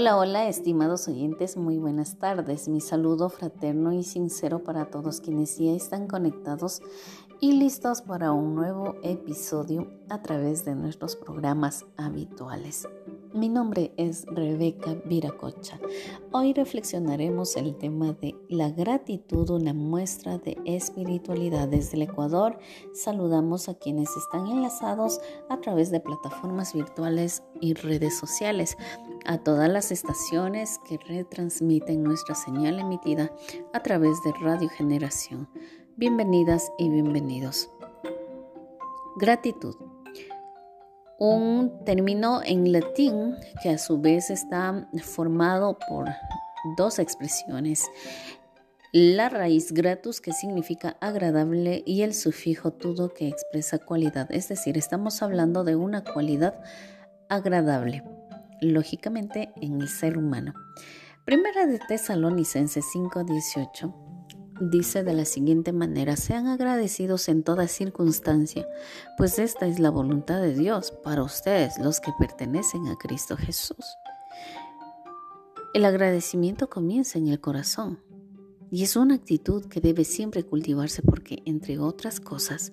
Hola, hola, estimados oyentes, muy buenas tardes. Mi saludo fraterno y sincero para todos quienes ya están conectados y listos para un nuevo episodio a través de nuestros programas habituales. Mi nombre es Rebeca Viracocha. Hoy reflexionaremos el tema de la gratitud, una muestra de espiritualidad desde el Ecuador. Saludamos a quienes están enlazados a través de plataformas virtuales y redes sociales, a todas las estaciones que retransmiten nuestra señal emitida a través de Radio Generación. Bienvenidas y bienvenidos. Gratitud un término en latín que a su vez está formado por dos expresiones. La raíz gratus que significa agradable y el sufijo tudo que expresa cualidad. Es decir, estamos hablando de una cualidad agradable, lógicamente en el ser humano. Primera de Tesalonicenses 5:18 dice de la siguiente manera, sean agradecidos en toda circunstancia, pues esta es la voluntad de Dios para ustedes, los que pertenecen a Cristo Jesús. El agradecimiento comienza en el corazón y es una actitud que debe siempre cultivarse porque, entre otras cosas,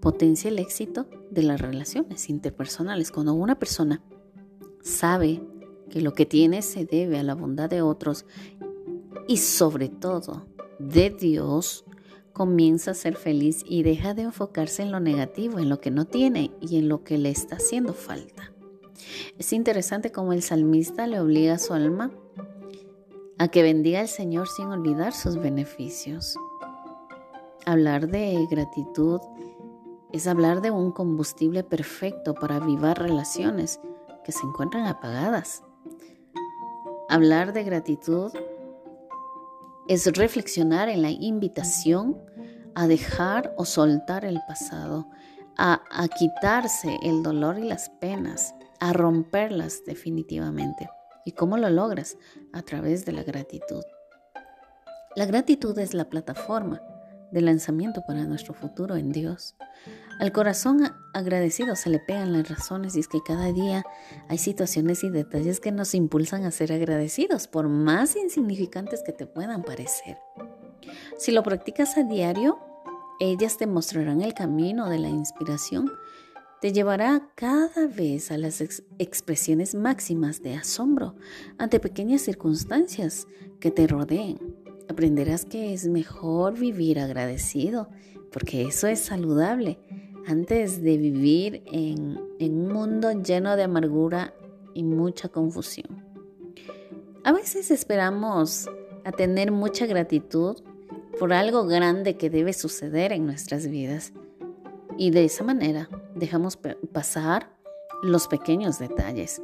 potencia el éxito de las relaciones interpersonales. Cuando una persona sabe que lo que tiene se debe a la bondad de otros y sobre todo de Dios, comienza a ser feliz y deja de enfocarse en lo negativo, en lo que no tiene y en lo que le está haciendo falta. Es interesante cómo el salmista le obliga a su alma a que bendiga al Señor sin olvidar sus beneficios. Hablar de gratitud es hablar de un combustible perfecto para avivar relaciones que se encuentran apagadas. Hablar de gratitud es reflexionar en la invitación a dejar o soltar el pasado, a, quitarse el dolor y las penas, a romperlas definitivamente. ¿Y cómo lo logras? A través de la gratitud. La gratitud es la plataforma de lanzamiento para nuestro futuro en Dios. Al corazón agradecido se le pegan las razones y es que cada día hay situaciones y detalles que nos impulsan a ser agradecidos, por más insignificantes que te puedan parecer. Si lo practicas a diario, ellas te mostrarán el camino de la inspiración, te llevará cada vez a las expresiones máximas de asombro ante pequeñas circunstancias que te rodeen. Aprenderás que es mejor vivir agradecido, porque eso es saludable antes de vivir en, un mundo lleno de amargura y mucha confusión. A veces esperamos a tener mucha gratitud por algo grande que debe suceder en nuestras vidas y de esa manera dejamos pasar los pequeños detalles.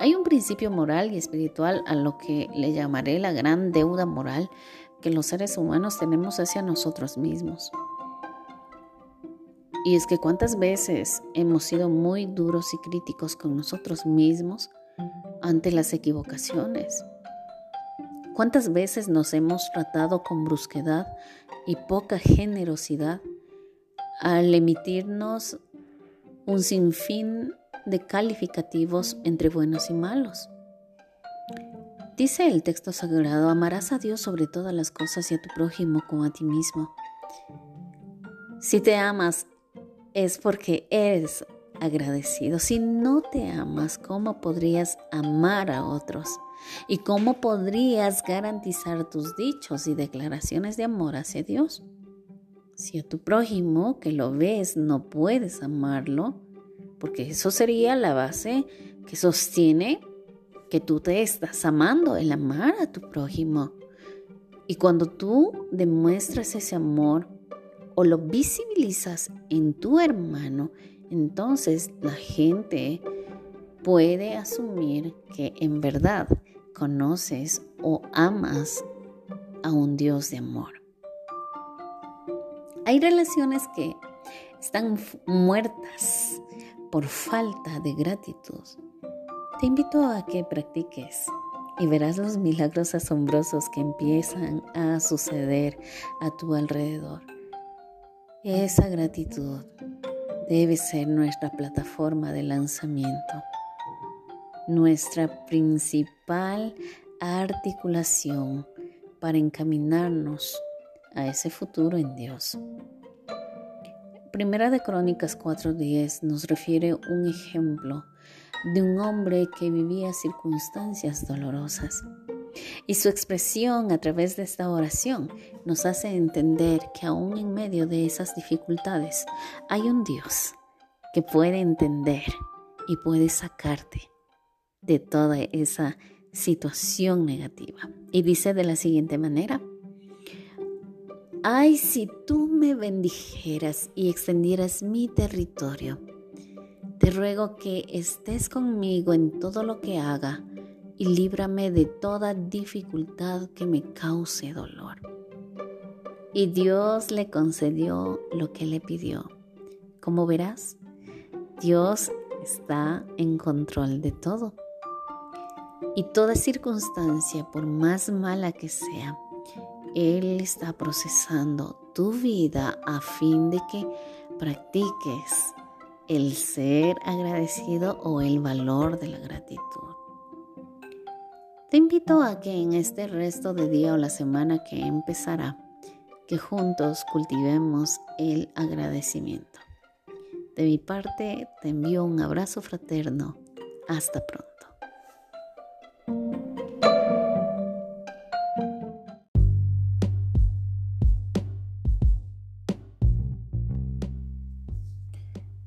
Hay un principio moral y espiritual a lo que le llamaré la gran deuda moral que los seres humanos tenemos hacia nosotros mismos. Y es que cuántas veces hemos sido muy duros y críticos con nosotros mismos ante las equivocaciones. ¿Cuántas veces nos hemos tratado con brusquedad y poca generosidad al emitirnos un sinfín de calificativos entre buenos y malos? Dice el texto sagrado, amarás a Dios sobre todas las cosas y a tu prójimo como a ti mismo. Si te amas es porque eres agradecido. Si no te amas, ¿cómo podrías amar a otros? ¿Y cómo podrías garantizar tus dichos y declaraciones de amor hacia Dios? Si a tu prójimo que lo ves no puedes amarlo, porque eso sería la base que sostiene que tú te estás amando, el amar a tu prójimo. Y cuando tú demuestras ese amor, o lo visibilizas en tu hermano, entonces la gente puede asumir que en verdad conoces o amas a un Dios de amor. Hay relaciones que están muertas por falta de gratitud. Te invito a que practiques y verás los milagros asombrosos que empiezan a suceder a tu alrededor. Esa gratitud debe ser nuestra plataforma de lanzamiento. nuestra principal articulación para encaminarnos a ese futuro en Dios. Primera de Crónicas 4:10 nos refiere un ejemplo de un hombre que vivía circunstancias dolorosas. Y su expresión a través de esta oración nos hace entender que aún en medio de esas dificultades hay un Dios que puede entender y puede sacarte de toda esa situación negativa. Y dice de la siguiente manera, ay si tú me bendijeras y extendieras mi territorio, te ruego que estés conmigo en todo lo que haga y líbrame de toda dificultad que me cause dolor. Y Dios le concedió lo que le pidió. Como verás, Dios está en control de todo. Y toda circunstancia, por más mala que sea, Él está procesando tu vida a fin de que practiques el ser agradecido o el valor de la gratitud. Te invito a que en este resto de día o la semana que empezará, que juntos cultivemos el agradecimiento. De mi parte, te envío un abrazo fraterno. Hasta pronto.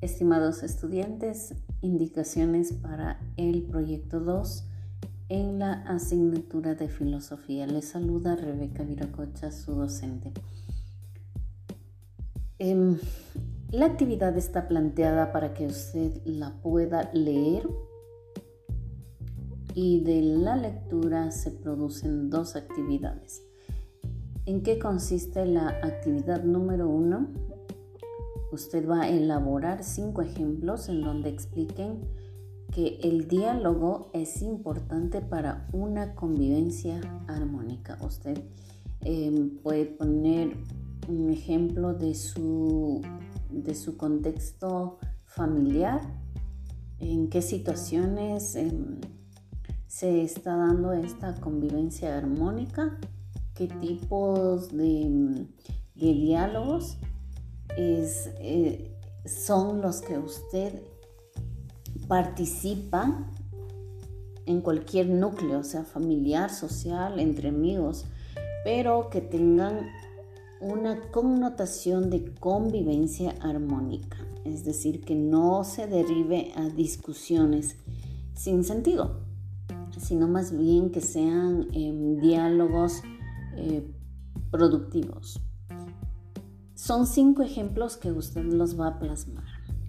Estimados estudiantes, indicaciones para el proyecto 2 en la asignatura de filosofía. Les saluda Rebeca Viracocha, su docente. Em, la actividad está planteada para que usted la pueda leer y de la lectura se producen dos actividades. ¿En qué consiste la actividad número uno? Usted va a elaborar cinco ejemplos en donde expliquen que el diálogo es importante para una convivencia armónica. Usted em, puede poner un ejemplo de su, de su contexto familiar, en qué situaciones em, se está dando esta convivencia armónica, qué tipos de, diálogos eh, son los que usted participa en cualquier núcleo, sea familiar, social, entre amigos, pero que tengan una connotación de convivencia armónica, es decir, que no se derive a discusiones sin sentido, sino más bien que sean em, diálogos eh, productivos. Son cinco ejemplos que usted los va a plasmar.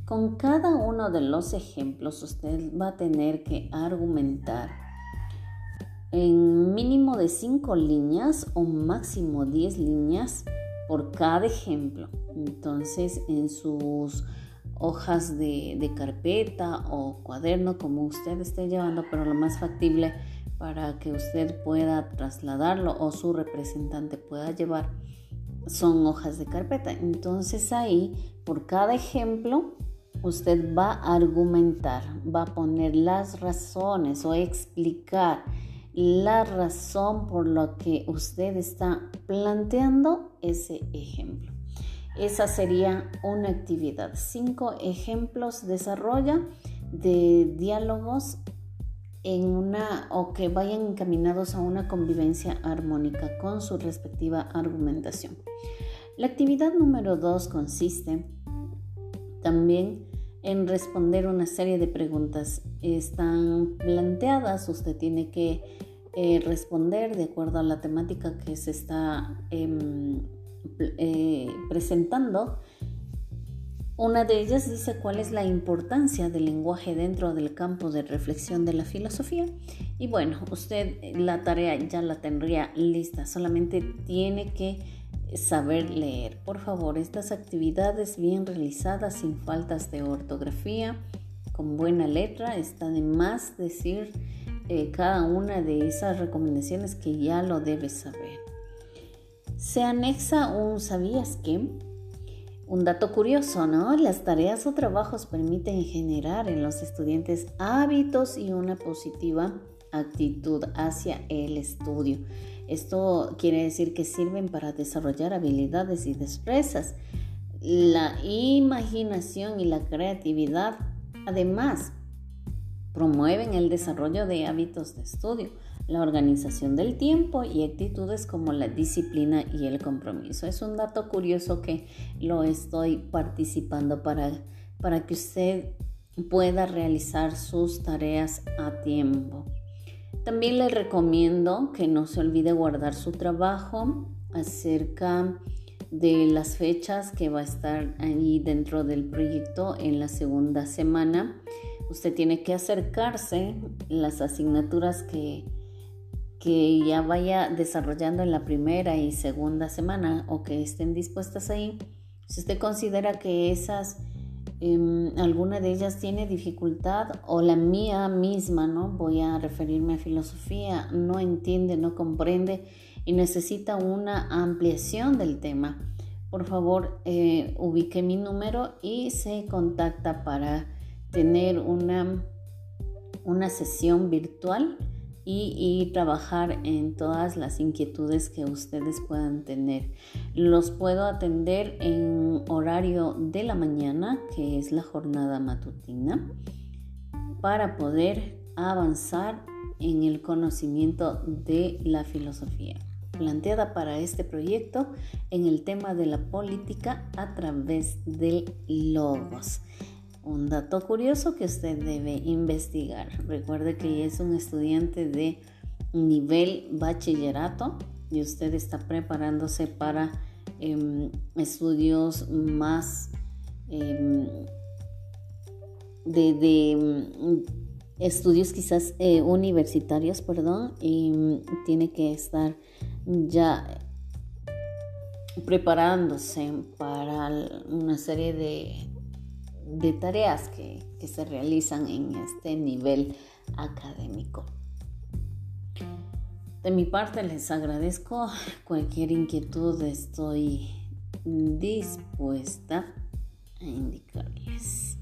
Con cada uno de los ejemplos usted va a tener que argumentar en mínimo de 5 líneas o máximo 10 líneas por cada ejemplo. Entonces en sus hojas de, carpeta o cuaderno como usted esté llevando, pero lo más factible para que usted pueda trasladarlo o su representante pueda llevar son hojas de carpeta. Entonces ahí por cada ejemplo usted va a argumentar, va a poner las razones o explicar la razón por la que usted está planteando ese ejemplo. Esa sería una actividad. Cinco ejemplos desarrolla de diálogos en una o que vayan encaminados a una convivencia armónica con su respectiva argumentación. La actividad número dos consiste también en responder una serie de preguntas. Están planteadas, usted tiene que eh, responder de acuerdo a la temática que se está em, eh, presentando. Una de ellas dice cuál es la importancia del lenguaje dentro del campo de reflexión de la filosofía. Y bueno, usted la tarea ya la tendría lista, solamente tiene que saber leer. Por favor, estas actividades bien realizadas sin faltas de ortografía, con buena letra, está de más decir eh, cada una de esas recomendaciones que ya lo debes saber. Se anexa un sabías que Un dato curioso, ¿no? Las tareas o trabajos permiten generar en los estudiantes hábitos y una positiva actitud hacia el estudio. Esto quiere decir que sirven para desarrollar habilidades y destrezas, la imaginación y la creatividad. Además, promueven el desarrollo de hábitos de estudio, la organización del tiempo y actitudes como la disciplina y el compromiso. Es un dato curioso que lo estoy participando para, para que usted pueda realizar sus tareas a tiempo. También le recomiendo que no se olvide guardar su trabajo acerca de las fechas que va a estar ahí dentro del proyecto en la segunda semana. Usted tiene que acercarse las asignaturas que, que ya vaya desarrollando en la primera y segunda semana o que estén dispuestas ahí. Si usted considera que esas Em, alguna de ellas tiene dificultad o la mía misma, ¿no? Voy a referirme a filosofía, no entiende, no comprende y necesita una ampliación del tema. Por favor, eh, ubique mi número y se contacta para tener una, una sesión virtual y, trabajar en todas las inquietudes que ustedes puedan tener. Los puedo atender en horario de la mañana, que es la jornada matutina, para poder avanzar en el conocimiento de la filosofía planteada para este proyecto en el tema de la política a través de logos. Un dato curioso que usted debe investigar. Recuerde que es un estudiante de nivel bachillerato y usted está preparándose para em, estudios más em, de, em, estudios quizás eh, universitarios, perdón, y tiene que estar ya preparándose para una serie de de tareas que, se realizan en este nivel académico. De mi parte les agradezco cualquier inquietud, estoy dispuesta a indicarles.